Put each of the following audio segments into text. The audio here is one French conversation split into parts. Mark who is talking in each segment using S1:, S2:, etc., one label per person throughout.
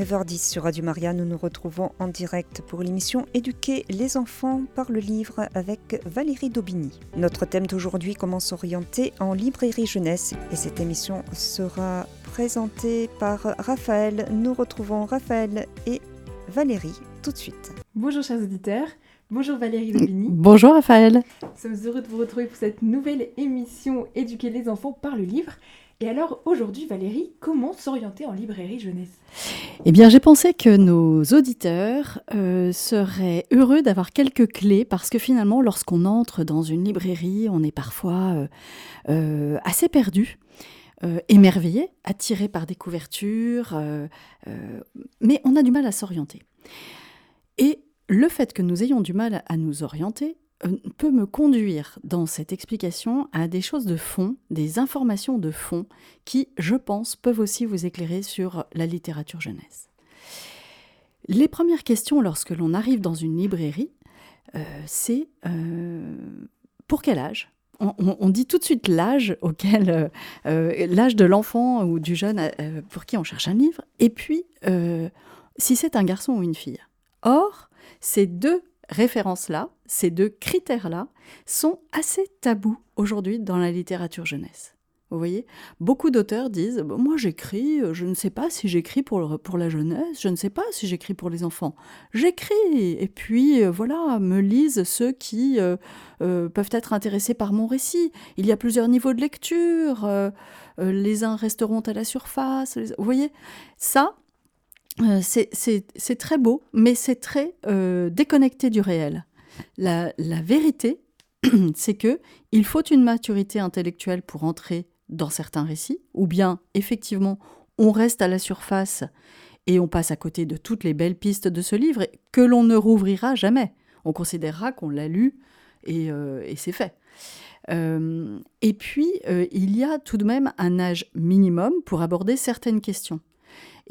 S1: 9h10 sur Radio Maria, nous nous retrouvons en direct pour l'émission Éduquer les enfants par le livre avec Valérie Daubigny. Notre thème d'aujourd'hui, comment s'orienter en librairie jeunesse et cette émission sera présentée par Raphaël. Nous retrouvons Raphaël et Valérie tout de suite.
S2: Bonjour chers auditeurs, bonjour Valérie Daubigny.
S3: Bonjour Raphaël.
S2: Nous sommes heureux de vous retrouver pour cette nouvelle émission Éduquer les enfants par le livre. Et alors aujourd'hui, Valérie, comment s'orienter en librairie jeunesse?
S3: Eh bien, j'ai pensé que nos auditeurs euh, seraient heureux d'avoir quelques clés parce que finalement, lorsqu'on entre dans une librairie, on est parfois euh, euh, assez perdu. émerveillé, attiré par des couvertures, mais on a du mal à s'orienter. Et le fait que nous ayons du mal à nous orienter peut me conduire dans cette explication à des choses de fond, des informations de fond qui, je pense, peuvent aussi vous éclairer sur la littérature jeunesse. Les premières questions lorsque l'on arrive dans une librairie, euh, c'est euh, pour quel âge? On, dit tout de suite l'âge auquel l'âge de l'enfant ou du jeune pour qui on cherche un livre, et puis si c'est un garçon ou une fille. Or, ces deux références-là, ces deux critères-là, sont assez tabous aujourd'hui dans la littérature jeunesse. Vous voyez Beaucoup d'auteurs disent Moi j'écris, euh, je ne sais pas si j'écris pour, pour la jeunesse, je ne sais pas si j'écris pour les enfants. J'écris Et puis euh, voilà, me lisent ceux qui euh, peuvent être intéressés par mon récit. Il y a plusieurs niveaux de lecture, les uns resteront à la surface. Vous voyez Ça, c'est très beau, mais c'est très euh, déconnecté du réel. La, vérité, c'est que il faut une maturité intellectuelle pour entrer dans certains récits, ou bien effectivement on reste à la surface et on passe à côté de toutes les belles pistes de ce livre que l'on ne rouvrira jamais. On considérera qu'on l'a lu et, euh, c'est fait. et puis, il y a tout de même un âge minimum pour aborder certaines questions.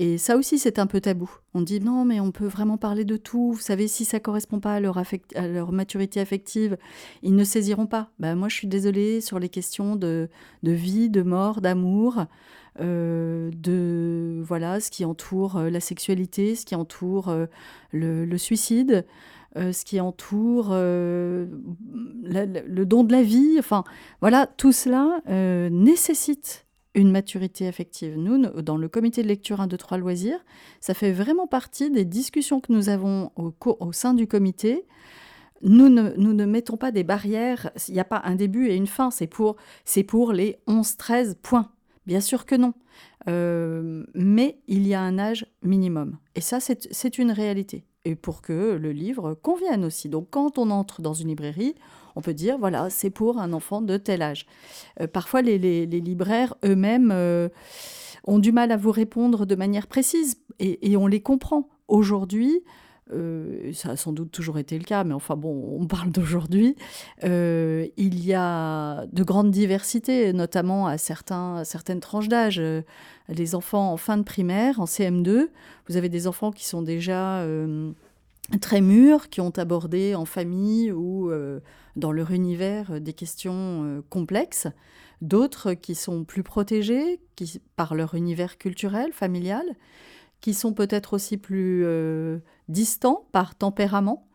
S3: Et ça aussi, c'est un peu tabou. On dit non, mais on peut vraiment parler de tout. Vous savez, si ça correspond pas à leur, maturité affective, ils ne saisiront pas. Ben, moi, je suis désolée sur les questions de, de vie, de mort, d'amour, euh, de voilà, ce qui entoure euh, la sexualité, ce qui entoure euh, le, suicide. ce qui entoure le don de la vie, enfin voilà, tout cela nécessite une maturité affective. Nous, dans le comité de lecture 1, 2, 3 loisirs, ça fait vraiment partie des discussions que nous avons au, sein du comité. Nous ne, mettons pas des barrières, il n'y a pas un début et une fin, c'est pour, pour les 11-13 points. Bien sûr que non. Euh, mais il y a un âge minimum. Et ça, c'est une réalité. Et pour que le livre convienne aussi. Donc quand on entre dans une librairie, on peut dire, voilà, c'est pour un enfant de tel âge. Euh, parfois, les, libraires eux-mêmes euh, ont du mal à vous répondre de manière précise et, on les comprend. Aujourd'hui, euh, ça a sans doute toujours été le cas, mais enfin bon, on parle d'aujourd'hui, il y a de grandes diversités, notamment à, certaines tranches d'âge. les enfants en fin de primaire, en CM2, vous avez des enfants qui sont déjà très mûrs, qui ont abordé en famille ou dans leur univers euh, des questions euh, complexes, d'autres qui sont plus protégés qui, par leur univers culturel, familial, qui sont peut-être aussi plus euh, distants par tempérament,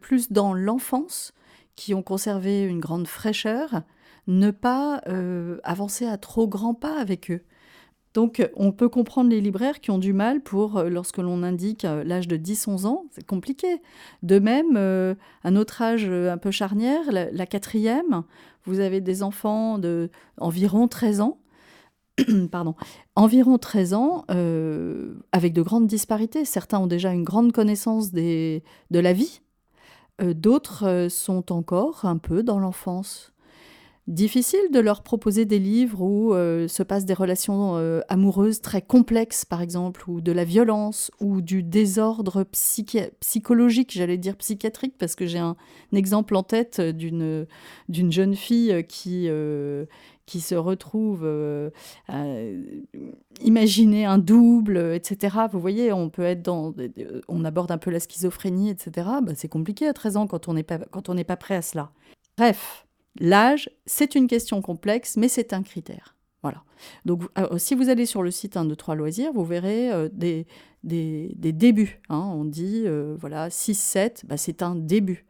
S3: plus dans l'enfance, qui ont conservé une grande fraîcheur, ne pas avancer à trop grands pas avec eux. Donc, on peut comprendre les libraires qui ont du mal pour, euh, lorsque l'on indique euh, l'âge de 10-11 ans, c'est compliqué. De même, euh, un autre âge un peu charnière, la, quatrième, vous avez des enfants de environ 13 ans, pardon, environ 13 ans, avec de grandes disparités. Certains ont déjà une grande connaissance de la vie, d'autres sont encore un peu dans l'enfance difficile de leur proposer des livres où euh, se passent des relations euh, amoureuses très complexes, par exemple, ou de la violence, ou du désordre psychologique, j'allais dire psychiatrique, parce que j'ai un, exemple en tête d'une jeune fille qui euh, qui se retrouve à imaginer un double, etc. Vous voyez, on peut être dans, on aborde un peu la schizophrénie, etc. Bah, c'est compliqué à 13 ans quand on n'est pas quand on n'est pas prêt à cela. Bref, L'âge, c'est une question complexe, mais c'est un critère. Voilà. Donc, euh, si vous allez sur le site 1, 2, 3 loisirs, vous verrez euh, des, débuts. Hein. On dit, euh, voilà, 6, 7, bah, c'est un début.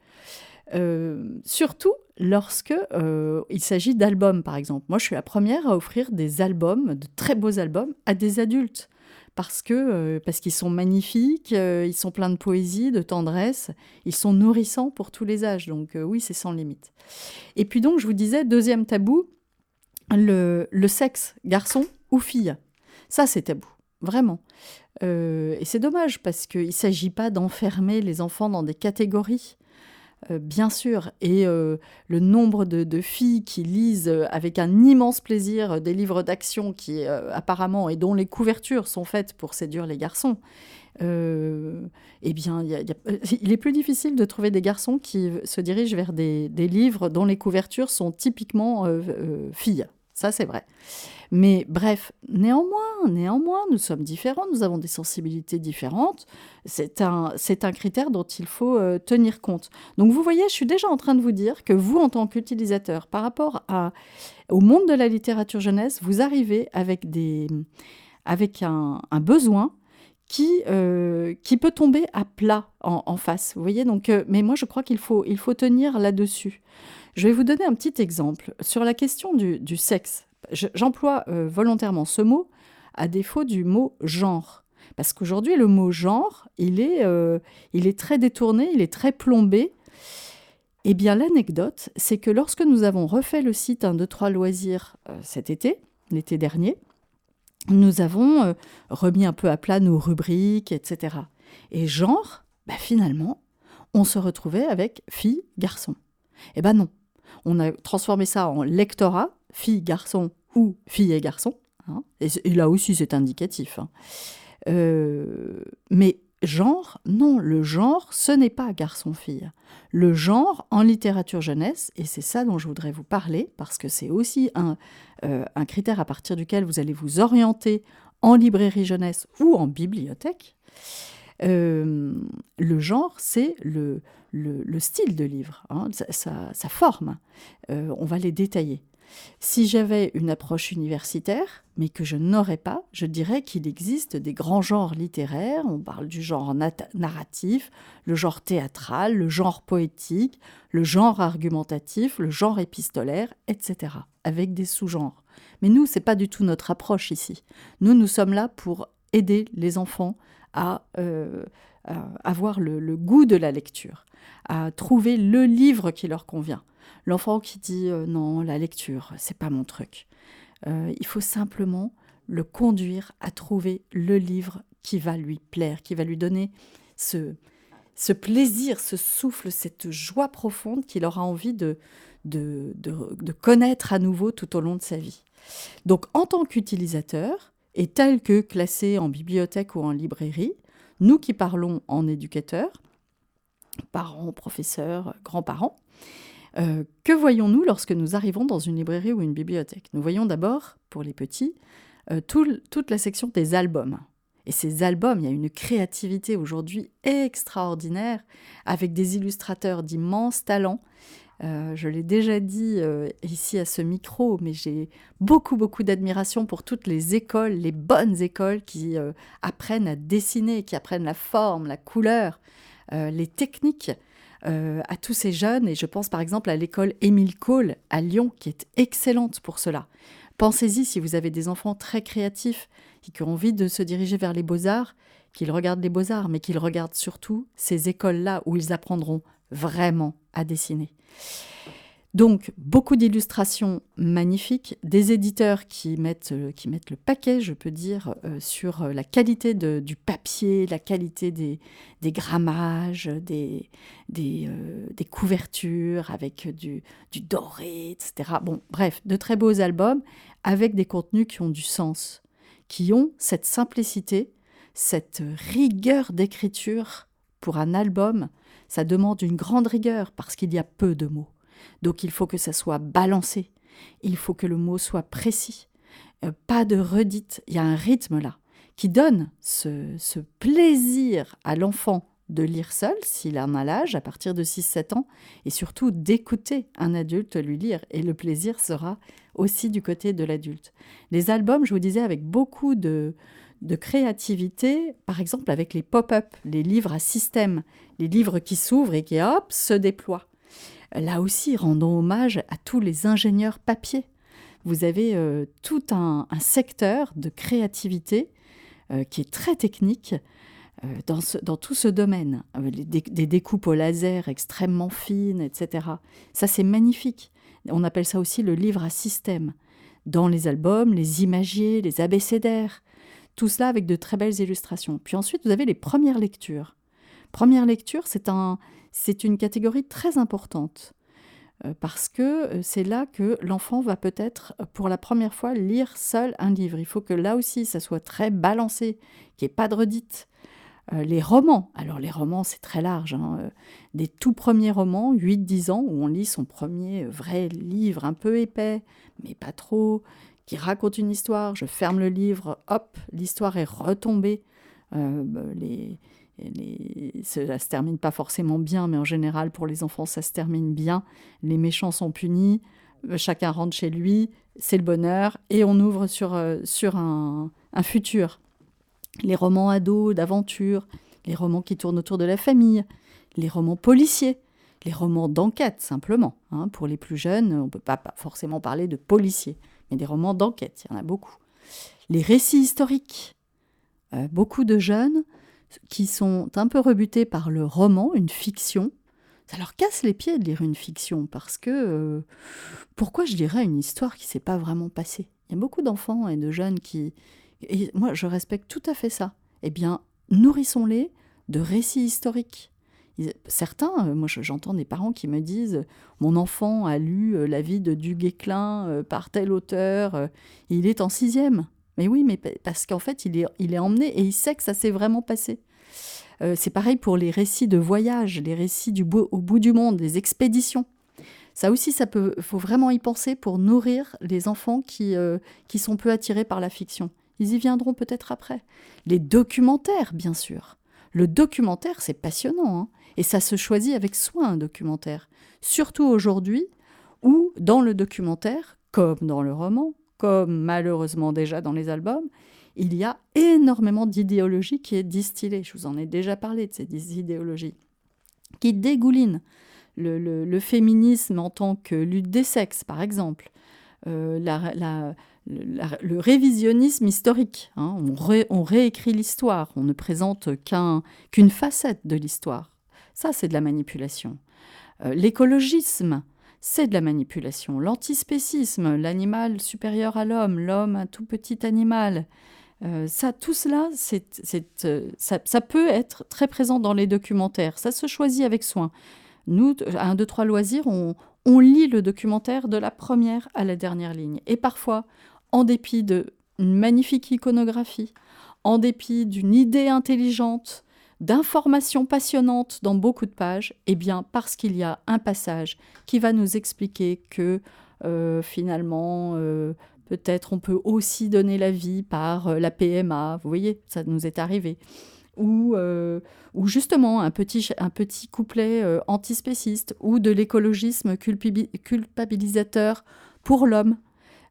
S3: surtout lorsque il s'agit d'albums, par exemple. Moi, je suis la première à offrir des albums, de très beaux albums, à des adultes. Parce que parce qu'ils sont magnifiques, ils sont pleins de poésie, de tendresse, ils sont nourrissants pour tous les âges. Donc oui, c'est sans limite. Et puis donc, je vous disais, deuxième tabou, le, sexe, garçon ou fille. Ça, c'est tabou, vraiment. Euh, et c'est dommage parce qu'il ne s'agit pas d'enfermer les enfants dans des catégories. Euh, bien sûr, et euh, le nombre de, filles qui lisent avec un immense plaisir des livres d'action qui apparemment et dont les couvertures sont faites pour séduire les garçons, eh bien, il est plus difficile de trouver des garçons qui se dirigent vers des livres dont les couvertures sont typiquement filles ça c'est vrai. Mais bref, néanmoins, néanmoins, nous sommes différents, nous avons des sensibilités différentes. C'est un, un critère dont il faut euh, tenir compte. Donc vous voyez, je suis déjà en train de vous dire que vous, en tant qu'utilisateur, par rapport à, au monde de la littérature jeunesse, vous arrivez avec, des, avec un, besoin qui, euh, qui peut tomber à plat en, face. Vous voyez, donc, euh, mais moi je crois qu'il faut, il faut tenir là-dessus. Je vais vous donner un petit exemple sur la question du, sexe. J'emploie euh, volontairement ce mot à défaut du mot genre. Parce qu'aujourd'hui, le mot genre, il est, euh, il est très détourné, il est très plombé. Eh bien, l'anecdote, c'est que lorsque nous avons refait le site 1, 2, 3 loisirs euh, cet été, l'été dernier, nous avons remis un peu à plat nos rubriques, etc. Et genre, bah, finalement, on se retrouvait avec fille, garçon. Eh ben non, on a transformé ça en lectorat, fille, garçon ou fille et garçon. Hein. et, là aussi, c'est indicatif. Hein. Euh, mais genre, non, le genre, ce n'est pas garçon-fille. Le genre en littérature jeunesse, et c'est ça dont je voudrais vous parler, parce que c'est aussi un, euh, un critère à partir duquel vous allez vous orienter en librairie jeunesse ou en bibliothèque. Euh, le genre, c'est le, le, style de livre, hein, sa, forme. Euh, on va les détailler. Si j'avais une approche universitaire, mais que je n'aurais pas, je dirais qu'il existe des grands genres littéraires. On parle du genre narratif, le genre théâtral, le genre poétique, le genre argumentatif, le genre épistolaire, etc. Avec des sous-genres. Mais nous, c'est pas du tout notre approche ici. Nous, nous sommes là pour aider les enfants à, euh, avoir le, goût de la lecture, à trouver le livre qui leur convient. L'enfant qui dit euh, non, la lecture, c'est pas mon truc. Euh, il faut simplement le conduire à trouver le livre qui va lui plaire, qui va lui donner ce, plaisir, ce souffle, cette joie profonde qu'il aura envie de, connaître à nouveau tout au long de sa vie. Donc en tant qu'utilisateur, et tel que classé en bibliothèque ou en librairie, nous qui parlons en éducateur, parents, professeurs, grands-parents, euh, que voyons-nous lorsque nous arrivons dans une librairie ou une bibliothèque? Nous voyons d'abord, pour les petits, euh, toute la section des albums. Et ces albums, il y a une créativité aujourd'hui extraordinaire, avec des illustrateurs d'immenses talents euh, je l'ai déjà dit euh, ici à ce micro, mais j'ai beaucoup, beaucoup d'admiration pour toutes les écoles, les bonnes écoles qui euh, apprennent à dessiner, qui apprennent la forme, la couleur, les techniques à tous ces jeunes. Et je pense par exemple à l'école Émile Cole à Lyon, qui est excellente pour cela. Pensez-y si vous avez des enfants très créatifs qui ont envie de se diriger vers les beaux-arts, qu'ils regardent les beaux-arts, mais qu'ils regardent surtout ces écoles-là où ils apprendront vraiment à dessiner. Donc, beaucoup d'illustrations magnifiques, des éditeurs qui mettent, euh, qui mettent le paquet, je peux dire, euh, sur euh, la qualité du papier, la qualité des, grammages, des, des, couvertures avec du, du, doré, etc. Bon, bref, de très beaux albums avec des contenus qui ont du sens, qui ont cette simplicité, cette rigueur d'écriture pour un album ça demande une grande rigueur parce qu'il y a peu de mots. Donc il faut que ça soit balancé, il faut que le mot soit précis, euh, pas de redite, il y a un rythme là qui donne ce, plaisir à l'enfant de lire seul, s'il a un âge, à partir de 6-7 ans, et surtout d'écouter un adulte lui lire. Et le plaisir sera aussi du côté de l'adulte. Les albums, je vous disais, avec beaucoup de, de créativité, par exemple avec les pop-up, les livres à système, les livres qui s'ouvrent et qui, hop, se déploient. Là aussi, rendons hommage à tous les ingénieurs papier. Vous avez euh, tout un, secteur de créativité euh, qui est très technique euh, dans, tout ce domaine. des, des, découpes au laser extrêmement fines, etc. Ça, c'est magnifique. On appelle ça aussi le livre à système. Dans les albums, les imagiers, les abécédaires, tout cela avec de très belles illustrations. Puis ensuite, vous avez les premières lectures. Première lecture, c'est un, une catégorie très importante euh, parce que euh, c'est là que l'enfant va peut-être euh, pour la première fois lire seul un livre. Il faut que là aussi ça soit très balancé, qu'il n'y ait pas de redite. les romans, alors les romans c'est très large, hein, des tout premiers romans, 8-10 ans, où on lit son premier vrai livre un peu épais, mais pas trop, qui raconte une histoire, je ferme le livre, hop, l'histoire est retombée. les, les, cela se termine pas forcément bien, mais en général, pour les enfants, ça se termine bien. Les méchants sont punis, euh, chacun rentre chez lui, c'est le bonheur, et on ouvre sur, euh, sur un, futur. Les romans ados, d'aventure, les romans qui tournent autour de la famille, les romans policiers, les romans d'enquête, simplement. Hein. Pour les plus jeunes, on ne peut pas, forcément parler de policiers, mais des romans d'enquête, il y en a beaucoup. Les récits historiques. Euh, beaucoup de jeunes qui sont un peu rebutés par le roman, une fiction. Ça leur casse les pieds de lire une fiction parce que euh, pourquoi je dirais une histoire qui s'est pas vraiment passée? Il y a beaucoup d'enfants et de jeunes qui moi je respecte tout à fait ça. Eh bien, nourrissons-les de récits historiques. Certains, euh, moi j'entends des parents qui me disent Mon enfant a lu euh, la vie de Duguay-Clin par tel auteur, il est en sixième. Mais oui, mais parce qu'en fait, il est, il est emmené et il sait que ça s'est vraiment passé. Euh, c'est pareil pour les récits de voyage, les récits du au bout du monde, les expéditions. Ça aussi, ça peut, faut vraiment y penser pour nourrir les enfants qui, euh, qui sont peu attirés par la fiction. Ils y viendront peut-être après. Les documentaires, bien sûr. Le documentaire, c'est passionnant, hein. Et ça se choisit avec soin un documentaire. Surtout aujourd'hui, où dans le documentaire, comme dans le roman, comme malheureusement déjà dans les albums, il y a énormément d'idéologie qui est distillée. Je vous en ai déjà parlé de ces idéologies qui dégoulinent. Le, féminisme en tant que lutte des sexes, par exemple, euh, le révisionnisme historique. Hein. on, réécrit l'histoire, on ne présente qu'une facette de l'histoire. Ça, c'est de la manipulation. Euh, l'écologisme, c'est de la manipulation. L'antispécisme, l'animal supérieur à l'homme, l'homme un tout petit animal, euh, ça, tout cela, euh, ça, peut être très présent dans les documentaires. Ça se choisit avec soin. Nous, à 1, 2, 3 loisirs, on, on lit le documentaire de la première à la dernière ligne. Et parfois, en dépit d'une magnifique iconographie, en dépit d'une idée intelligente, d'informations passionnantes dans beaucoup de pages, eh bien parce qu'il y a un passage qui va nous expliquer que euh, finalement, euh, peut-être on peut aussi donner la vie par euh, la PMA, vous voyez, ça nous est arrivé. Ou, ou justement un petit, un petit couplet antispéciste, ou de l'écologisme culpabilisateur pour l'homme.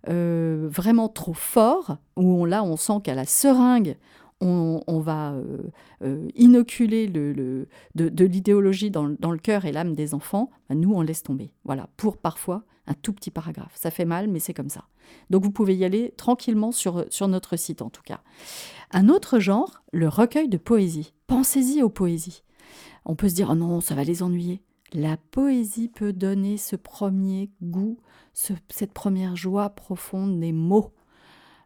S3: vraiment trop fort, où là on sent qu'à la seringue, on, va euh, euh, inoculer le, de, l'idéologie dans, le cœur et l'âme des enfants, bah, nous, on laisse tomber. Voilà, pour parfois un tout petit paragraphe. Ça fait mal, mais c'est comme ça. Donc vous pouvez y aller tranquillement sur, sur notre site, en tout cas. Un autre genre, le recueil de poésie. Pensez-y aux poésies. On peut se dire, oh non, ça va les ennuyer. La poésie peut donner ce premier goût, cette première joie profonde des mots.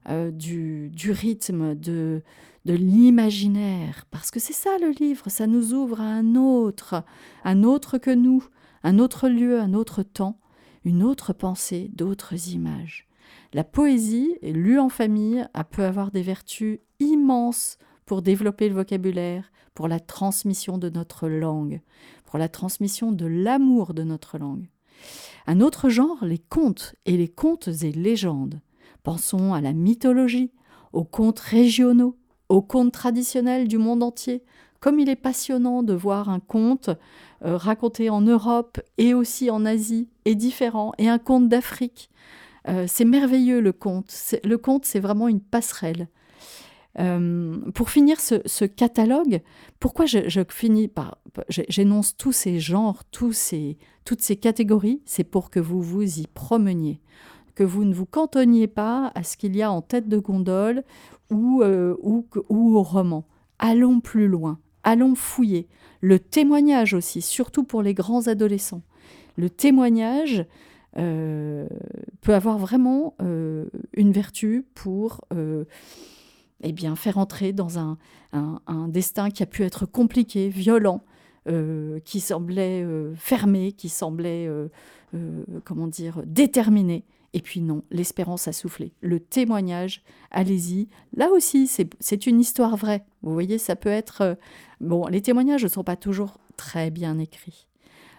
S3: Euh, du, du, rythme, de, de l'imaginaire. Parce que c'est ça le livre, ça nous ouvre à un autre, un autre que nous, un autre lieu, un autre temps, une autre pensée, d'autres images. La poésie, lue en famille, peut avoir des vertus immenses pour développer le vocabulaire, pour la transmission de notre langue, pour la transmission de l'amour de notre langue. Un autre genre, les contes et les contes et légendes. Pensons à la mythologie, aux contes régionaux, aux contes traditionnels du monde entier, comme il est passionnant de voir un conte euh, raconté en Europe et aussi en Asie et différent, et un conte d'Afrique. Euh, c'est merveilleux le conte. Le conte, c'est vraiment une passerelle. Euh, pour finir ce, catalogue, pourquoi je, finis par. J'énonce tous ces genres, tous ces, toutes ces catégories, c'est pour que vous vous y promeniez, que vous ne vous cantonniez pas à ce qu'il y a en tête de gondole ou, euh, ou, au roman. Allons plus loin, allons fouiller. Le témoignage aussi, surtout pour les grands adolescents. Le témoignage euh, peut avoir vraiment une vertu pour eh bien, faire entrer dans un, destin qui a pu être compliqué, violent, euh, qui semblait euh, fermé, qui semblait, euh, comment dire, déterminé. Et puis non, l'espérance a soufflé. Le témoignage, allez-y. Là aussi, c'est une histoire vraie. Vous voyez, ça peut être... bon, les témoignages ne sont pas toujours très bien écrits.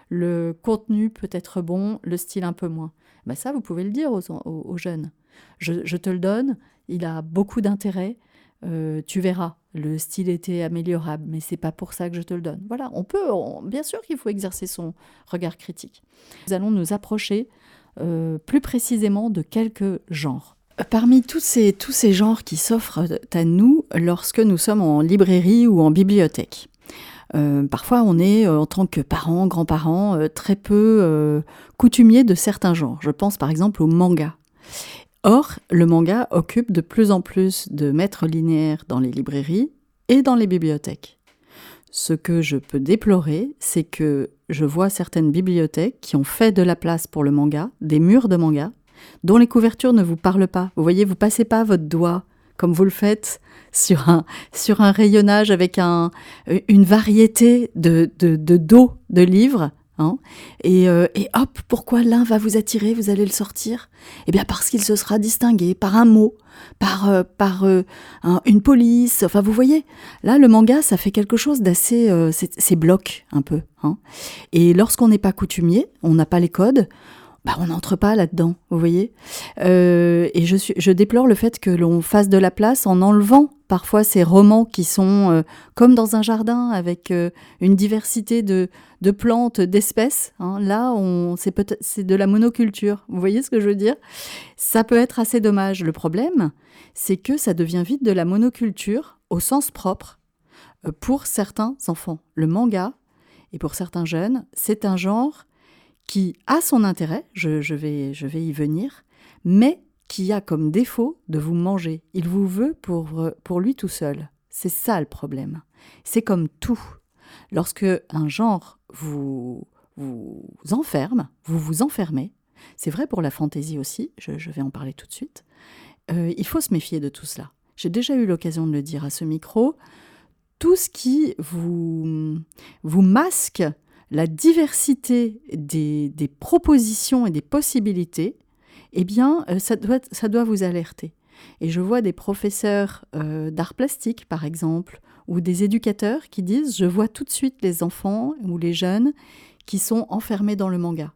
S3: Le contenu peut être bon, le style un peu moins. Ben ça, vous pouvez le dire aux, jeunes. Je, je, te le donne, il a beaucoup d'intérêt. Euh, tu verras, le style était améliorable, mais c'est pas pour ça que je te le donne. Voilà, on peut, bien sûr qu'il faut exercer son regard critique. Nous allons nous approcher euh, plus précisément de quelques genres. Parmi tous ces, tous ces genres qui s'offrent à nous lorsque nous sommes en librairie ou en bibliothèque. Euh, parfois, on est, en tant que parents, grands-parents, très peu coutumiers de certains genres. Je pense par exemple au manga. Or, le manga occupe de plus en plus de maîtres linéaires dans les librairies et dans les bibliothèques. Ce que je peux déplorer, c'est que je vois certaines bibliothèques qui ont fait de la place pour le manga, des murs de manga, dont les couvertures ne vous parlent pas. Vous voyez, vous passez pas votre doigt comme vous le faites sur un, rayonnage avec un, une variété de dos de livres Hein. Euh, et, hop, pourquoi l'un va vous attirer, vous allez le sortir? Eh bien parce qu'il se sera distingué par un mot, par, euh, par euh, une police. Enfin, vous voyez, là, le manga, ça fait quelque chose d'assez... c'est bloc un peu. Hein. Et lorsqu'on n'est pas coutumier, on n'a pas les codes, bah, on n'entre pas là-dedans, vous voyez. et je, suis, je déplore le fait que l'on fasse de la place en enlevant parfois ces romans qui sont euh, comme dans un jardin avec euh, une diversité de, plantes, d'espèces. Hein. Là, c'est, de la monoculture. Vous voyez ce que je veux dire? Ça peut être assez dommage. Le problème, c'est que ça devient vite de la monoculture au sens propre euh, pour certains enfants. Le manga, et pour certains jeunes, c'est un genre qui a son intérêt, je, vais, je vais y venir, mais qui a comme défaut de vous manger. Il vous veut pour, euh, pour lui tout seul. C'est ça le problème. C'est comme tout. Lorsque un genre vous, vous enferme, vous vous enfermez, c'est vrai pour la fantaisie aussi, je, vais en parler tout de suite, euh, il faut se méfier de tout cela. J'ai déjà eu l'occasion de le dire à ce micro, tout ce qui vous, vous masque la diversité des, des propositions et des possibilités eh bien, euh, ça doit, vous alerter. Et je vois des professeurs euh, d'art plastique, par exemple, ou des éducateurs qui disent, je vois tout de suite les enfants ou les jeunes qui sont enfermés dans le manga.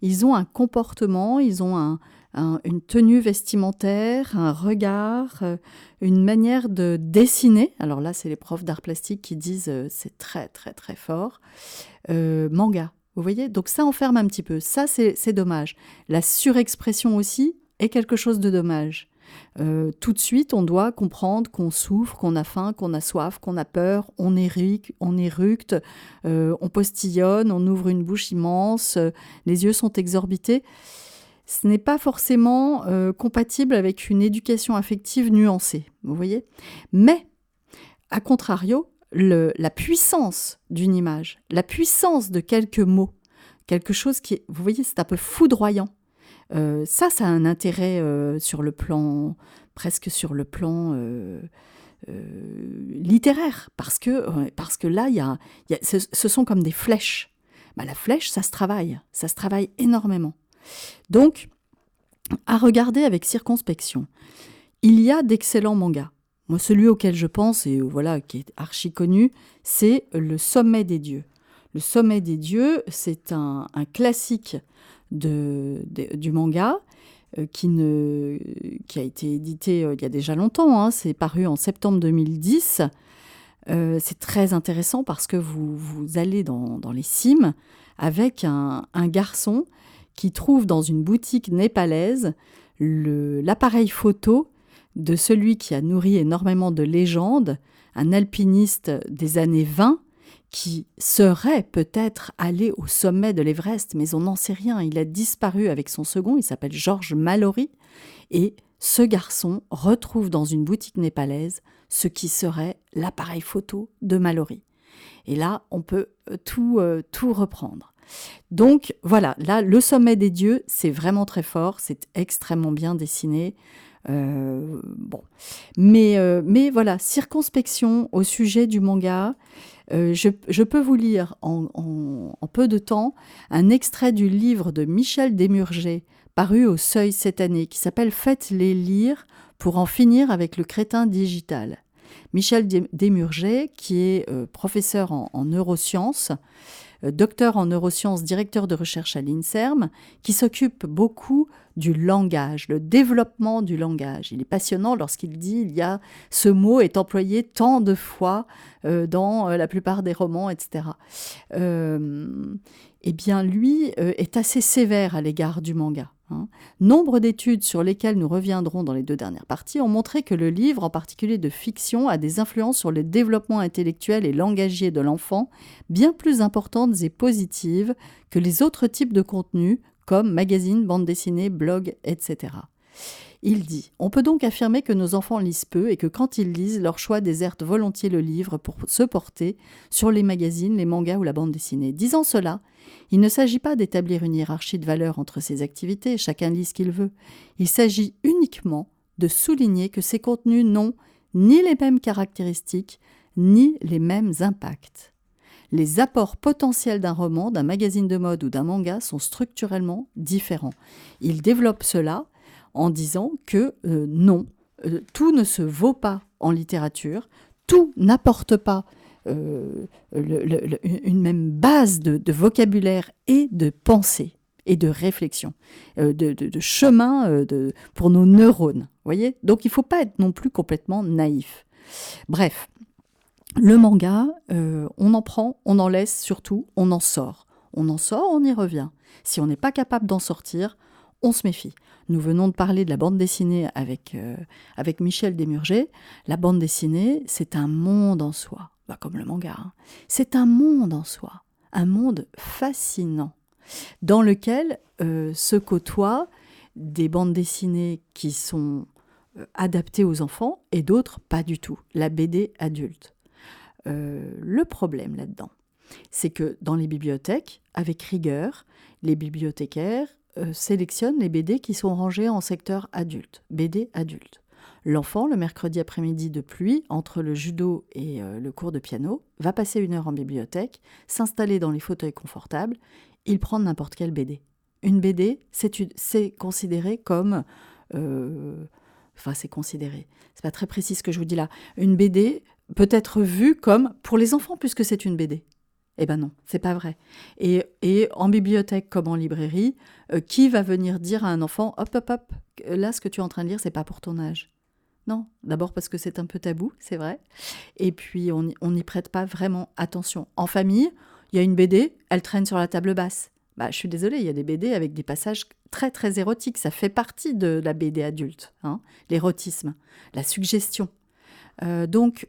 S3: Ils ont un comportement, ils ont une tenue vestimentaire, un regard, euh, une manière de dessiner. Alors là, c'est les profs d'art plastique qui disent, c'est très très très fort. manga. Vous voyez? Donc ça enferme un petit peu. Ça, c'est dommage. La surexpression aussi est quelque chose de dommage. Euh, tout de suite, on doit comprendre qu'on souffre, qu'on a faim, qu'on a soif, qu'on a peur, on éructe, on, éructe, euh, on postillonne, on ouvre une bouche immense, euh, les yeux sont exorbités. Ce n'est pas forcément compatible avec une éducation affective nuancée, vous voyez? Mais, à contrario, la puissance d'une image, la puissance de quelques mots, quelque chose qui vous voyez, c'est un peu foudroyant. Euh, ça, ça a un intérêt euh, sur le plan, presque sur le plan euh, littéraire, parce que, parce que là, y a, ce, sont comme des flèches. Bah, la flèche, ça se travaille, ça se travaille énormément. Donc, à regarder avec circonspection. Il y a d'excellents mangas. Moi, celui auquel je pense, et voilà, qui est archi connu, c'est Le Sommet des Dieux. Le Sommet des Dieux, c'est un, classique du manga euh, qui, a été édité euh, il y a déjà longtemps, hein, c'est paru en septembre 2010. euh, c'est très intéressant parce que vous, vous allez dans, les cimes avec un, garçon qui trouve dans une boutique népalaise l'appareil photo de celui qui a nourri énormément de légendes, un alpiniste des années 20 qui serait peut-être allé au sommet de l'Everest, mais on n'en sait rien. Il a disparu avec son second, il s'appelle Georges Mallory, et ce garçon retrouve dans une boutique népalaise ce qui serait l'appareil photo de Mallory. Et là, on peut euh, tout, euh, tout reprendre. Donc voilà, là, le sommet des dieux, c'est vraiment très fort, c'est extrêmement bien dessiné. Euh, bon, mais, mais voilà, circonspection au sujet du manga. je, peux vous lire en, en, peu de temps un extrait du livre de Michel Desmurger, paru au Seuil cette année, qui s'appelle Faites-les lire pour en finir avec le crétin digital. Michel Desmurger, qui est euh, professeur en, neurosciences, euh, docteur en neurosciences, directeur de recherche à l'INSERM, qui s'occupe beaucoup du langage, le développement du langage. Il est passionnant lorsqu'il dit il y a ce mot est employé tant de fois euh, dans la plupart des romans, etc. eh bien, lui est assez sévère à l'égard du manga. Hein. Nombre d'études sur lesquelles nous reviendrons dans les deux dernières parties ont montré que le livre, en particulier de fiction, a des influences sur le développement intellectuel et langagier de l'enfant bien plus importantes et positives que les autres types de contenus comme magazines, bandes dessinées, blogs, etc. Il dit On peut donc affirmer que nos enfants lisent peu et que quand ils lisent, leur choix déserte volontiers le livre pour se porter sur les magazines, les mangas ou la bande dessinée. Disant cela, il ne s'agit pas d'établir une hiérarchie de valeurs entre ces activités, chacun lit ce qu'il veut. Il s'agit uniquement de souligner que ces contenus n'ont ni les mêmes caractéristiques, ni les mêmes impacts. Les apports potentiels d'un roman, d'un magazine de mode ou d'un manga sont structurellement différents. Il développe cela en disant que euh, non, euh, tout ne se vaut pas en littérature, tout n'apporte pas euh, une même base de, vocabulaire et de pensée et de réflexion, de, chemin pour nos neurones. Voyez? Donc il ne faut pas être non plus complètement naïf. Bref, le manga, on en prend, on en laisse surtout, on en sort. On en sort, on y revient. Si on n'est pas capable d'en sortir, on se méfie. Nous venons de parler de la bande dessinée avec, euh, Michel Desmurger. La bande dessinée, c'est un monde en soi, bah, comme le manga. Hein. C'est un monde en soi, un monde fascinant, dans lequel euh, se côtoient des bandes dessinées qui sont euh, adaptées aux enfants et d'autres pas du tout, la BD adulte. le problème là-dedans, c'est que dans les bibliothèques, avec rigueur, les bibliothécaires sélectionne les BD qui sont rangés en secteur adulte, BD adulte. L'enfant, le mercredi après-midi de pluie, entre le judo et euh, le cours de piano, va passer une heure en bibliothèque, s'installer dans les fauteuils confortables, il prend n'importe quelle BD. Une BD, c'est considéré comme... Euh, enfin, c'est considéré. C'est pas très précis ce que je vous dis là. Une BD peut être vue comme pour les enfants puisque c'est une BD. Eh ben non, c'est pas vrai. Et, en bibliothèque comme en librairie, euh, qui va venir dire à un enfant hop hop hop, là ce que tu es en train de lire, c'est pas pour ton âge? Non, d'abord parce que c'est un peu tabou, c'est vrai. Et puis on n'y prête pas vraiment attention. En famille, il y a une BD, elle traîne sur la table basse. Bah, je suis désolée, il y a des BD avec des passages très très érotiques. Ça fait partie de la BD adulte, hein, l'érotisme, la suggestion. Euh, donc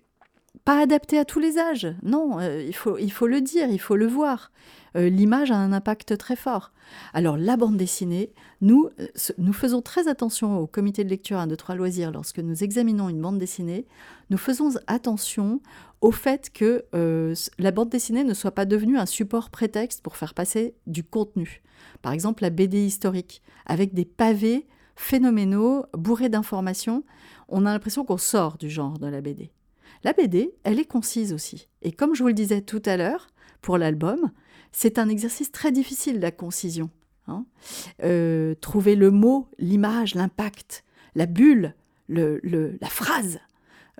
S3: pas adapté à tous les âges. Non, euh, il, faut, il faut le dire, il faut le voir. Euh, l'image a un impact très fort. Alors la bande dessinée, nous, euh, nous faisons très attention au comité de lecture 1, 2, 3 loisirs lorsque nous examinons une bande dessinée. Nous faisons attention au fait que la bande dessinée ne soit pas devenue un support prétexte pour faire passer du contenu. Par exemple, la BD historique, avec des pavés phénoménaux, bourrés d'informations. On a l'impression qu'on sort du genre de la BD. La BD, elle est concise aussi. Et comme je vous le disais tout à l'heure, pour l'album, c'est un exercice très difficile, la concision. Hein. Euh, trouver le mot, l'image, l'impact, la bulle, le, la phrase,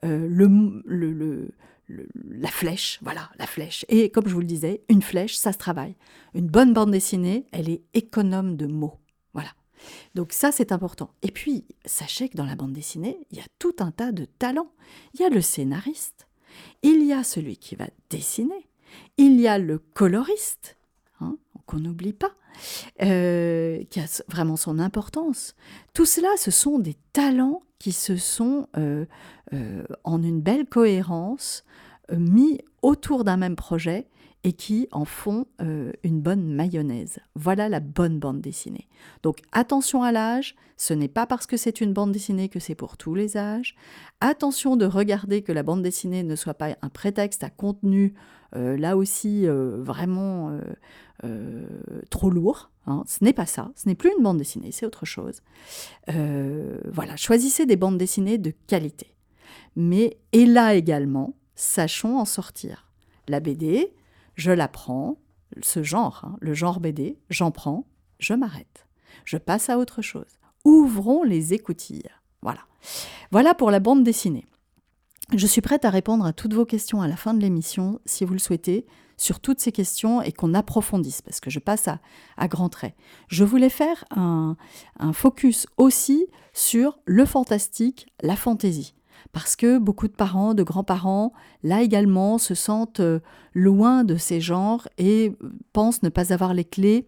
S3: euh, le, la flèche, voilà, la flèche. Et comme je vous le disais, une flèche, ça se travaille. Une bonne bande dessinée, elle est économe de mots. Donc ça, c'est important. Et puis, sachez que dans la bande dessinée, il y a tout un tas de talents. Il y a le scénariste, Il y a celui qui va dessiner. Il y a le coloriste, hein, qu'on n'oublie pas, euh, qui a vraiment son importance. Tout cela, ce sont des talents qui se sont euh, euh, en une belle cohérence mis autour d'un même projet et qui en font une bonne mayonnaise. Voilà la bonne bande dessinée. Donc attention à l'âge, ce n'est pas parce que c'est une bande dessinée que c'est pour tous les âges. Attention de regarder que la bande dessinée ne soit pas un prétexte à contenu, là aussi vraiment euh, trop lourd. Hein. Ce n'est pas ça, ce n'est plus une bande dessinée, c'est autre chose. Euh, voilà, choisissez des bandes dessinées de qualité. Mais, et là également, sachons en sortir. La BD, je la prends, ce genre, hein, le genre BD, j'en prends, je m'arrête. Je passe à autre chose. Ouvrons les écoutilles. Voilà. Voilà pour la bande dessinée. Je suis prête à répondre à toutes vos questions à la fin de l'émission, si vous le souhaitez, sur toutes ces questions et qu'on approfondisse, parce que je passe à, à grands traits. Je voulais faire un, focus aussi sur le fantastique, la fantaisie parce que beaucoup de parents, de grands-parents, là également, se sentent euh, loin de ces genres et pensent ne pas avoir les clés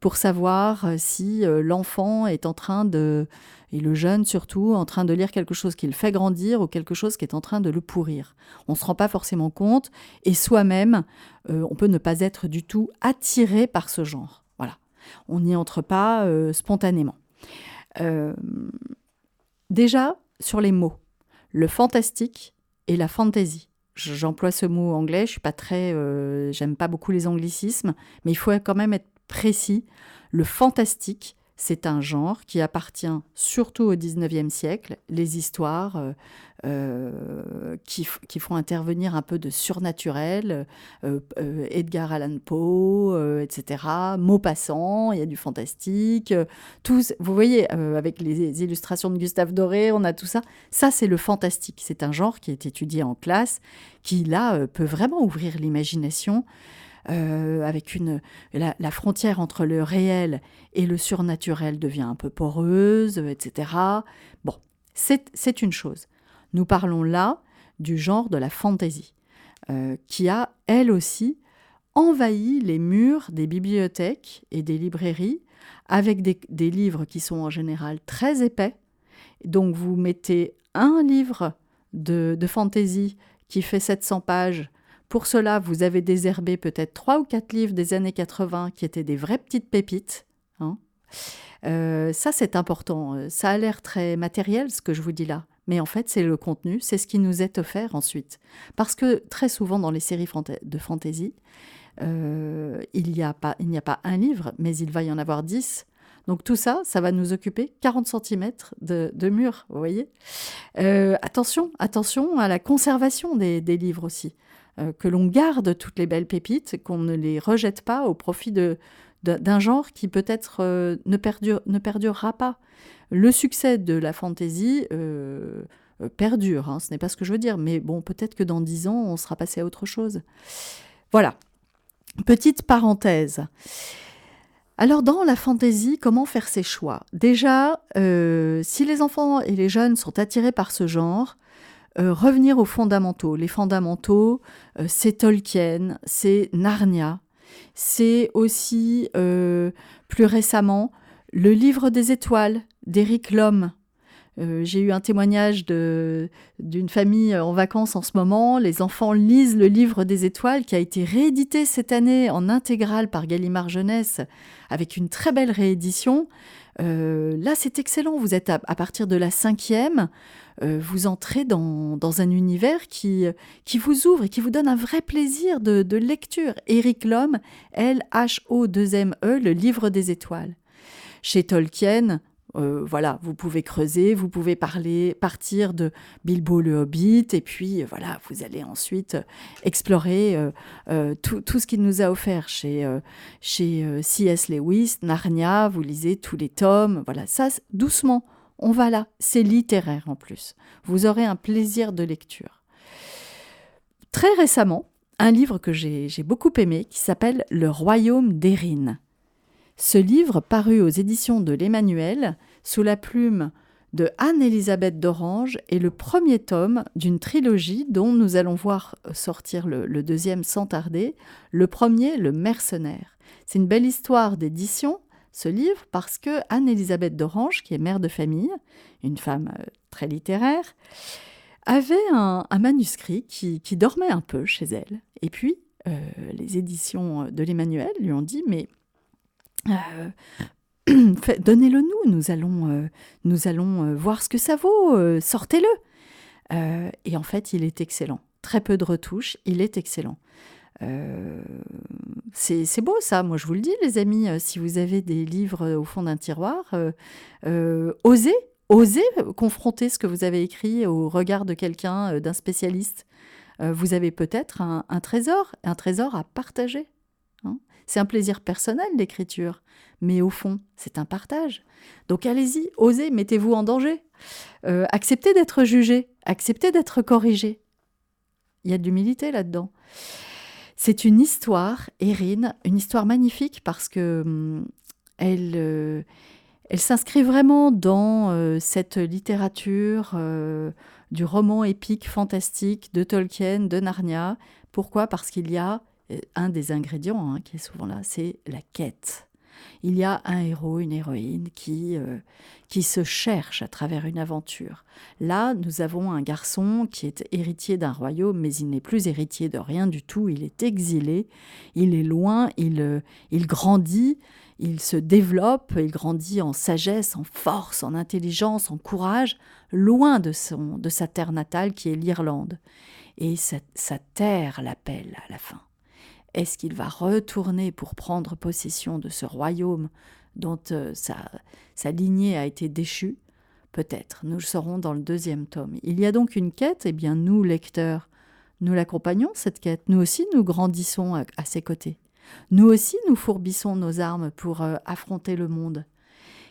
S3: pour savoir euh, si euh, l'enfant est en train de, et le jeune surtout, en train de lire quelque chose qui le fait grandir ou quelque chose qui est en train de le pourrir. On ne se rend pas forcément compte et soi-même, euh, on peut ne pas être du tout attiré par ce genre. Voilà, on n'y entre pas spontanément. déjà, sur les mots, le fantastique et la fantasy. J'emploie ce mot anglais, je suis pas très, j'aime pas beaucoup les anglicismes, mais il faut quand même être précis. Le fantastique, c'est un genre qui appartient surtout au XIXe siècle, les histoires euh, euh, qui, font intervenir un peu de surnaturel, euh, Edgar Allan Poe, etc. Maupassant, il y a du fantastique. Tous, vous voyez, avec les illustrations de Gustave Doré, on a tout ça. Ça, c'est le fantastique. C'est un genre qui est étudié en classe, qui là peut vraiment ouvrir l'imagination. Euh, avec une la, frontière entre le réel et le surnaturel devient un peu poreuse, etc. Bon, c'est une chose. Nous parlons là du genre de la fantaisie, euh, qui a, elle aussi, envahi les murs des bibliothèques et des librairies avec des, livres qui sont en général très épais. Donc vous mettez un livre de, de fantaisie qui fait 700 pages pour cela, vous avez désherbé peut-être trois ou quatre livres des années 80 qui étaient des vraies petites pépites. Hein. Euh, ça, c'est important. Ça a l'air très matériel, ce que je vous dis là. Mais en fait, c'est le contenu, c'est ce qui nous est offert ensuite. Parce que très souvent, dans les séries de fantasy, euh, il n'y a, pas, un livre, mais il va y en avoir dix. Donc tout ça, ça va nous occuper 40 cm de, mur, vous voyez. Euh, attention, attention à la conservation des livres aussi. Euh, que l'on garde toutes les belles pépites, qu'on ne les rejette pas au profit d'un genre qui peut-être euh, ne perdurera pas. Le succès de la fantaisie euh, perdure, hein, ce n'est pas ce que je veux dire, mais bon, peut-être que dans dix ans, on sera passé à autre chose. Voilà. Petite parenthèse. Alors dans la fantaisie, comment faire ses choix? Déjà, si les enfants et les jeunes sont attirés par ce genre, euh, revenir aux fondamentaux. Les fondamentaux, euh, c'est Tolkien, c'est Narnia, c'est aussi euh, plus récemment le livre des étoiles d'Éric Lhomme. J'ai eu un témoignage d'une famille en vacances en ce moment. Les enfants lisent le livre des étoiles qui a été réédité cette année en intégrale par Gallimard Jeunesse avec une très belle réédition. Là, c'est excellent. Vous êtes à partir de la cinquième. Euh, vous entrez dans, un univers qui, qui vous ouvre et qui vous donne un vrai plaisir de, lecture. Éric Lhomme, L-H-O-2-M-E, le livre des étoiles. Chez Tolkien, euh, voilà, vous pouvez creuser, vous pouvez parler, partir de Bilbo le Hobbit, et puis voilà, vous allez ensuite explorer euh, tout, tout, ce qu'il nous a offert chez, chez C.S. Lewis, Narnia, vous lisez tous les tomes, voilà, ça doucement, on va là, c'est littéraire en plus. Vous aurez un plaisir de lecture. Très récemment, un livre que j'ai beaucoup aimé qui s'appelle Le Royaume d'Erin. Ce livre, paru aux éditions de l'Emmanuel, sous la plume de Anne-Elisabeth d'Orange est le premier tome d'une trilogie dont nous allons voir sortir le, deuxième sans tarder. Le premier, Le Mercenaire. C'est une belle histoire d'édition, ce livre, parce que Anne-Elisabeth d'Orange, qui est mère de famille, une femme euh, très littéraire, avait un, manuscrit qui, dormait un peu chez elle. Et puis, euh, les éditions de l'Emmanuel lui ont dit, mais euh, donnez-le nous, nous allons, euh, nous allons euh, voir ce que ça vaut, euh, sortez-le. et en fait, il est excellent. Très peu de retouches, il est excellent. c'est beau ça, moi je vous le dis les amis, si vous avez des livres au fond d'un tiroir, osez, osez confronter ce que vous avez écrit au regard de quelqu'un, d'un spécialiste. vous avez peut-être un, un, trésor, un trésor à partager. C'est un plaisir personnel l'écriture, mais au fond, c'est un partage. Donc allez-y, osez, mettez-vous en danger. Euh, acceptez d'être jugé, acceptez d'être corrigé. Il y a de l'humilité là-dedans. C'est une histoire, Erin, une histoire magnifique parce que hum, elle, euh, elle s'inscrit vraiment dans euh, cette littérature du roman épique fantastique de Tolkien, de Narnia. Pourquoi? Parce qu'il y a un des ingrédients hein, qui est souvent là, c'est la quête il y a un héros, une héroïne qui, euh, qui se cherche à travers une aventure. Là, nous avons un garçon qui est héritier d'un royaume, mais il n'est plus héritier de rien du tout, il est exilé, il est loin, il, euh, il grandit, il se développe, il grandit en sagesse, en force, en intelligence, en courage, loin de, son, de sa terre natale qui est l'Irlande. Et sa terre l'appelle à la fin. Est-ce qu'il va retourner pour prendre possession de ce royaume dont euh, sa, lignée a été déchue? Peut-être, nous le saurons dans le deuxième tome. Il y a donc une quête, et eh bien nous, lecteurs, nous l'accompagnons, cette quête. Nous aussi, nous grandissons à, ses côtés. Nous aussi, nous fourbissons nos armes pour euh, affronter le monde.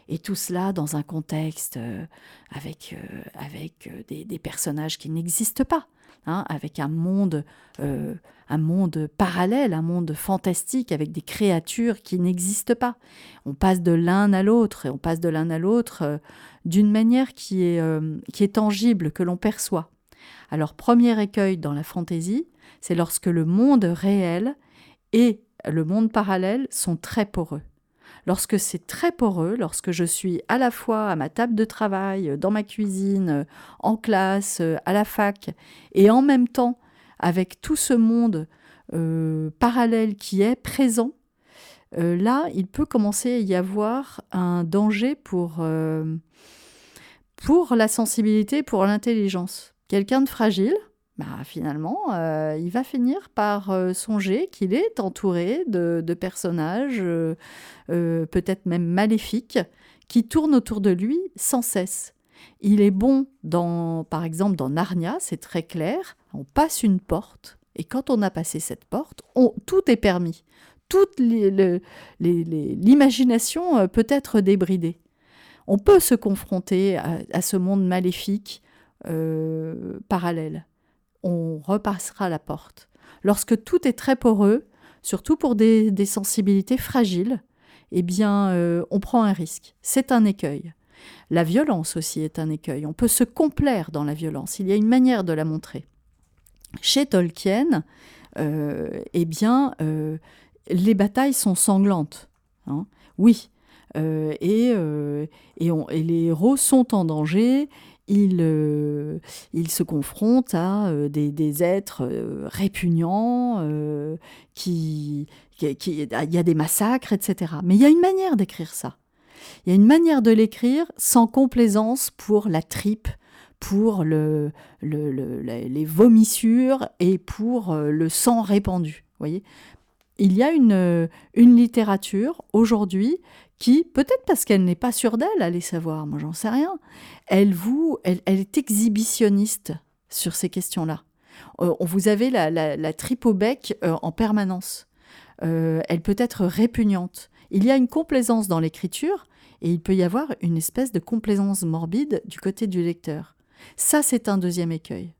S3: Et tout cela dans un contexte euh, avec, avec des, personnages qui n'existent pas. Hein, avec un monde, euh, un monde parallèle, un monde fantastique, avec des créatures qui n'existent pas. On passe de l'un à l'autre, et on passe de l'un à l'autre euh, d'une manière qui est, euh, qui est tangible, que l'on perçoit. Alors, premier écueil dans la fantaisie, c'est lorsque le monde réel et le monde parallèle sont très poreux lorsque c'est très poreux, lorsque je suis à la fois à ma table de travail, dans ma cuisine, en classe, à la fac, et en même temps avec tout ce monde euh, parallèle qui est présent, euh, là, il peut commencer à y avoir un danger pour, euh, pour la sensibilité, pour l'intelligence. Quelqu'un de fragile, bah, finalement, euh, il va finir par euh, songer qu'il est entouré de, personnages, euh, peut-être même maléfiques, qui tournent autour de lui sans cesse. Il est bon, dans, par exemple, dans Narnia, c'est très clair, on passe une porte, et quand on a passé cette porte, tout est permis. Toute l'imagination peut être débridée. On peut se confronter à ce monde maléfique parallèle on repassera la porte. Lorsque tout est très poreux, surtout pour des, sensibilités fragiles, eh bien, euh, on prend un risque. C'est un écueil. La violence aussi est un écueil. On peut se complaire dans la violence. Il y a une manière de la montrer. Chez Tolkien, euh, eh bien, euh, les batailles sont sanglantes. Hein. oui. et, et, les héros sont en danger il, euh, il se confronte à euh, des, êtres euh, répugnants, qui, qui, il y a des massacres, etc. Mais il y a une manière d'écrire ça. Il y a une manière de l'écrire sans complaisance pour la tripe, pour le, les vomissures et pour le sang répandu. Voyez? Il y a une, une littérature aujourd'hui qui, peut-être parce qu'elle n'est pas sûre d'elle, allez savoir, moi j'en sais rien, elle, vous, elle, est exhibitionniste sur ces questions-là. Euh, vous avez la, au bec euh, en permanence. Euh, elle peut être répugnante. Il y a une complaisance dans l'écriture et il peut y avoir une espèce de complaisance morbide du côté du lecteur. Ça, c'est un deuxième écueil.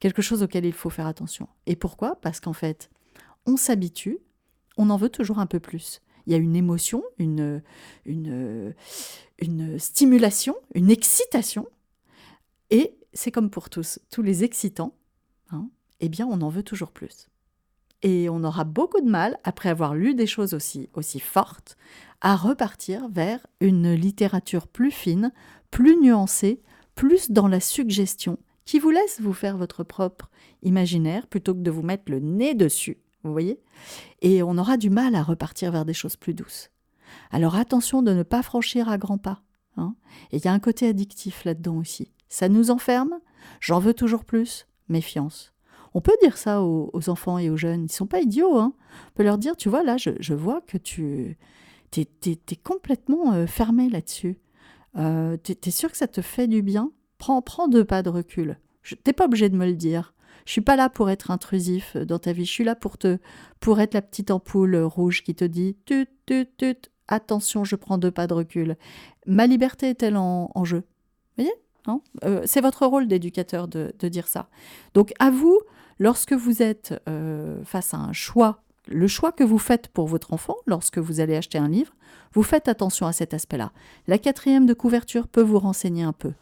S3: Quelque chose auquel il faut faire attention. Et pourquoi? Parce qu'en fait, on s'habitue, on en veut toujours un peu plus. Il y a une émotion, une, stimulation, une excitation. Et c'est comme pour tous, tous les excitants, hein, eh bien on en veut toujours plus. Et on aura beaucoup de mal, après avoir lu des choses aussi, aussi fortes, à repartir vers une littérature plus fine, plus nuancée, plus dans la suggestion, qui vous laisse vous faire votre propre imaginaire plutôt que de vous mettre le nez dessus, vous voyez? Et on aura du mal à repartir vers des choses plus douces. Alors attention de ne pas franchir à grands pas. Hein et il y a un côté addictif là-dedans aussi. Ça nous enferme, j'en veux toujours plus, méfiance. On peut dire ça aux, enfants et aux jeunes, ils sont pas idiots. Hein On peut leur dire, tu vois, là, je, vois que tu es, es, complètement euh, fermé là-dessus. Euh, tu es, sûr que ça te fait du bien? Prends, prends deux pas de recul. Tu n'es pas obligé de me le dire. Je suis pas là pour être intrusif dans ta vie. Je suis là pour te, pour être la petite ampoule rouge qui te dit tut, tut, tut, attention, je prends deux pas de recul. Ma liberté est-elle en, jeu? Vous voyez? Euh, C'est votre rôle d'éducateur de, dire ça. Donc à vous, lorsque vous êtes euh, face à un choix, le choix que vous faites pour votre enfant lorsque vous allez acheter un livre, vous faites attention à cet aspect-là. La quatrième de couverture peut vous renseigner un peu.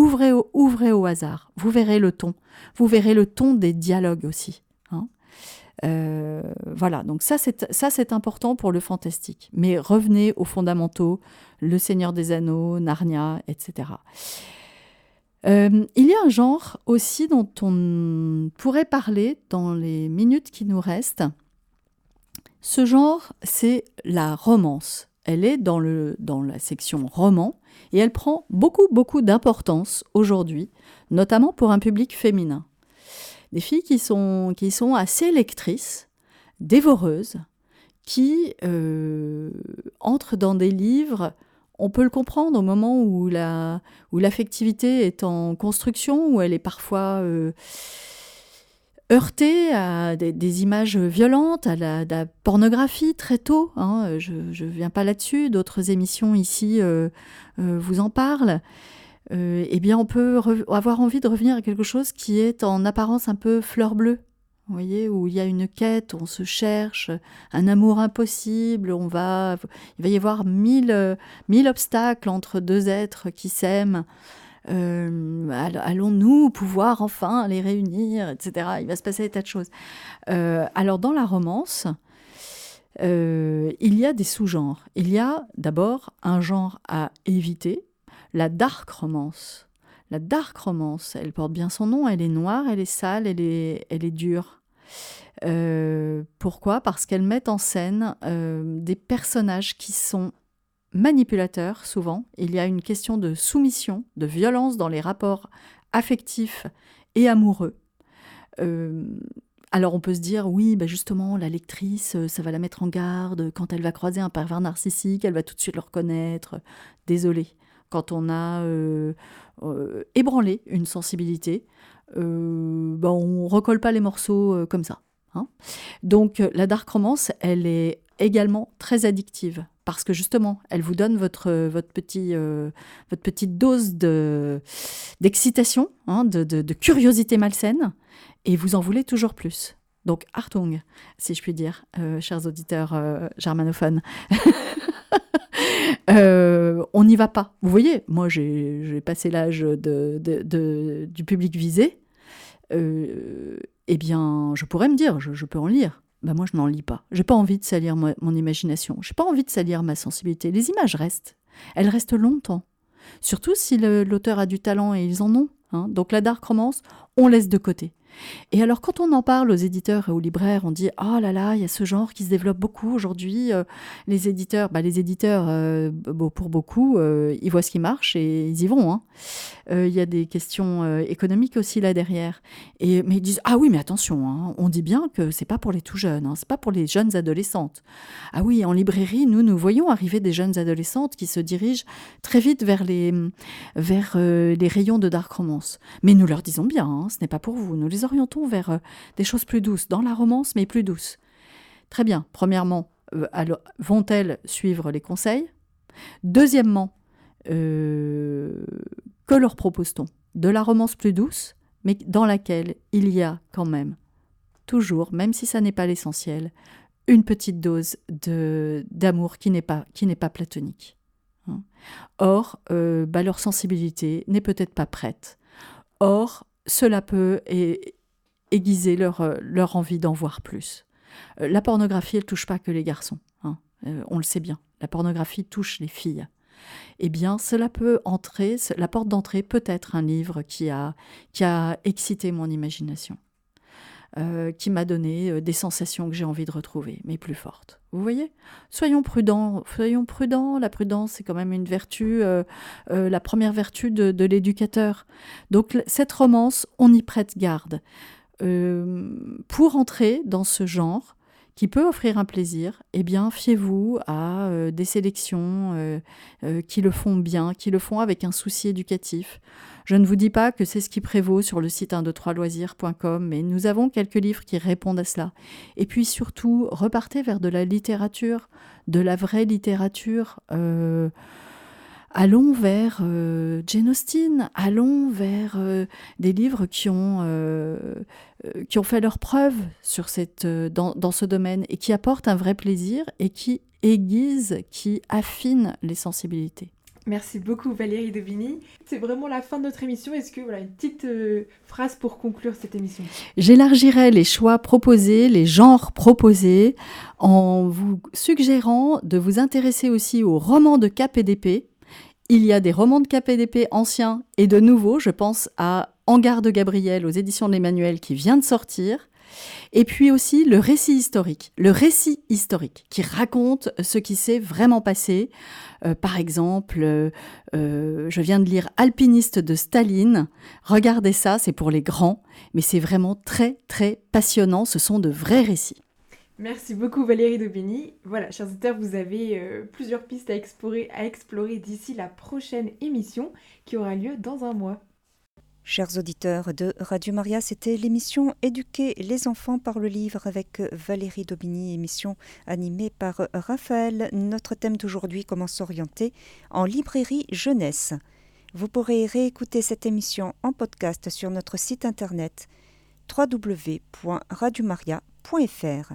S3: Ouvrez au, hasard, vous verrez le ton. Vous verrez le ton des dialogues aussi. Hein. Euh, voilà, donc ça c'est important pour le fantastique. Mais revenez aux fondamentaux, Le Seigneur des Anneaux, Narnia, etc. Euh, il y a un genre aussi dont on pourrait parler dans les minutes qui nous restent. Ce genre, c'est la romance. Elle est dans la section roman et elle prend beaucoup, beaucoup d'importance aujourd'hui, notamment pour un public féminin. Des filles qui sont, qui sont assez lectrices, dévoreuses, qui euh, entrent dans des livres on peut le comprendre au moment où la où l'affectivité est en construction, où elle est parfois euh, heurtée à des, images violentes, à la, pornographie très tôt. Hein. Je ne viens pas là-dessus, d'autres émissions ici euh, euh, vous en parlent. eh bien, on peut avoir envie de revenir à quelque chose qui est en apparence un peu fleur bleue vous voyez, où il y a une quête, on se cherche, un amour impossible, on va, il va y avoir mille, mille obstacles entre deux êtres qui s'aiment. Euh, allons-nous pouvoir enfin les réunir, etc. Il va se passer des tas de choses. Euh, alors dans la romance, euh, il y a des sous-genres. Il y a d'abord un genre à éviter, la dark romance. La dark romance, elle porte bien son nom, elle est noire, elle est sale, elle est, elle est dure. Pourquoi? Parce qu'elles mettent en scène des personnages qui sont manipulateurs souvent. Il y a une question de soumission, de violence dans les rapports affectifs et amoureux. Euh, alors on peut se dire, oui, bah justement, la lectrice, ça va la mettre en garde. Quand elle va croiser un pervers narcissique, elle va tout de suite le reconnaître. Désolé. Quand on a ébranlé une sensibilité, euh, ben, on recolle pas les morceaux euh, comme ça. Hein. Donc euh, la dark romance, elle est également très addictive parce que justement, elle vous donne votre, votre, petit, votre petite dose d'excitation, hein, de, de, curiosité malsaine, et vous en voulez toujours plus. Donc, Hartung, si je puis dire, chers auditeurs germanophones. on n'y va pas. Vous voyez, moi j'ai passé l'âge de, de, du public visé. Euh, eh bien, je pourrais me dire, je, peux en lire. Ben moi, je n'en lis pas. J'ai pas envie de salir mon imagination. J'ai pas envie de salir ma sensibilité. Les images restent. Elles restent longtemps. Surtout si l'auteur a du talent et ils en ont. Hein. Donc la dark romance, on laisse de côté. Et alors, quand on en parle aux éditeurs et aux libraires, on dit Oh là là, il y a ce genre qui se développe beaucoup aujourd'hui. Euh, les éditeurs, bah, les éditeurs euh, pour beaucoup, euh, ils voient ce qui marche et ils y vont. Hein. Il y a des questions économiques aussi là derrière. Et, mais ils disent Ah oui, mais attention, hein, on dit bien que c'est pas pour les tout jeunes, hein, c'est pas pour les jeunes adolescentes. Ah oui, en librairie, nous, nous voyons arriver des jeunes adolescentes qui se dirigent très vite vers les, vers, les rayons de dark romance. Mais nous leur disons bien, ce n'est pas pour vous. Nous les orientons vers euh, des choses plus douces, dans la romance, mais plus douces. Très bien. Premièrement, euh, vont-elles suivre les conseils? Deuxièmement, euh, que leur propose-t-on? De la romance plus douce, mais dans laquelle il y a quand même, toujours, même si ça n'est pas l'essentiel, une petite dose d'amour qui n'est pas pas platonique. hein. Or, bah, leur sensibilité n'est peut-être pas prête. Or, cela peut aiguiser leur, euh, leur envie d'en voir plus. Euh, la pornographie, elle touche pas que les garçons. hein. Euh, on le sait bien. La pornographie touche les filles. Eh bien, cela peut entrer, la porte d'entrée peut être un livre qui a, qui a excité mon imagination, qui m'a donné des sensations que j'ai envie de retrouver, mais plus fortes. Vous voyez? Soyons prudents, soyons prudents. La prudence, c'est quand même une vertu, la première vertu de, l'éducateur. Donc, cette romance, on y prête garde. Euh, pour entrer dans ce genre, qui peut offrir un plaisir, eh bien, fiez-vous à euh, des sélections euh, qui le font bien, qui le font avec un souci éducatif. Je ne vous dis pas que c'est ce qui prévaut sur le site 1, 2, 3 loisirs.com, mais nous avons quelques livres qui répondent à cela. Et puis surtout, repartez vers de la littérature, de la vraie littérature. Allons vers euh, Jane Austen, allons vers euh, des livres qui ont, euh, qui ont fait leurs preuves sur cette, dans, dans ce domaine et qui apportent un vrai plaisir et qui aiguisent, qui affinent les sensibilités.
S2: Merci beaucoup Valérie Daubigny. C'est vraiment la fin de notre émission. Est-ce que voilà une petite phrase pour conclure cette émission?
S3: J'élargirai les choix proposés, les genres proposés, en vous suggérant de vous intéresser aussi aux romans de KPDP. Il y a des romans de KPDP anciens et de nouveaux. Je pense à Hangar de Gabriel aux éditions de l'Emmanuel qui vient de sortir. Et puis aussi le récit historique, le récit historique qui raconte ce qui s'est vraiment passé. Euh, par exemple, euh, euh, je viens de lire Alpiniste de Staline. Regardez ça, c'est pour les grands, mais c'est vraiment très très passionnant. Ce sont de vrais récits.
S2: Merci beaucoup Valérie Daubigny. Voilà, chers auditeurs, vous avez euh, plusieurs pistes à explorer, à explorer d'ici la prochaine émission qui aura lieu dans un mois.
S1: Chers auditeurs de Radio Maria, c'était l'émission Éduquer les enfants par le livre avec Valérie Daubigny, émission animée par Raphaël. Notre thème d'aujourd'hui, comment s'orienter en librairie jeunesse. Vous pourrez réécouter cette émission en podcast sur notre site internet www.radiomaria.fr.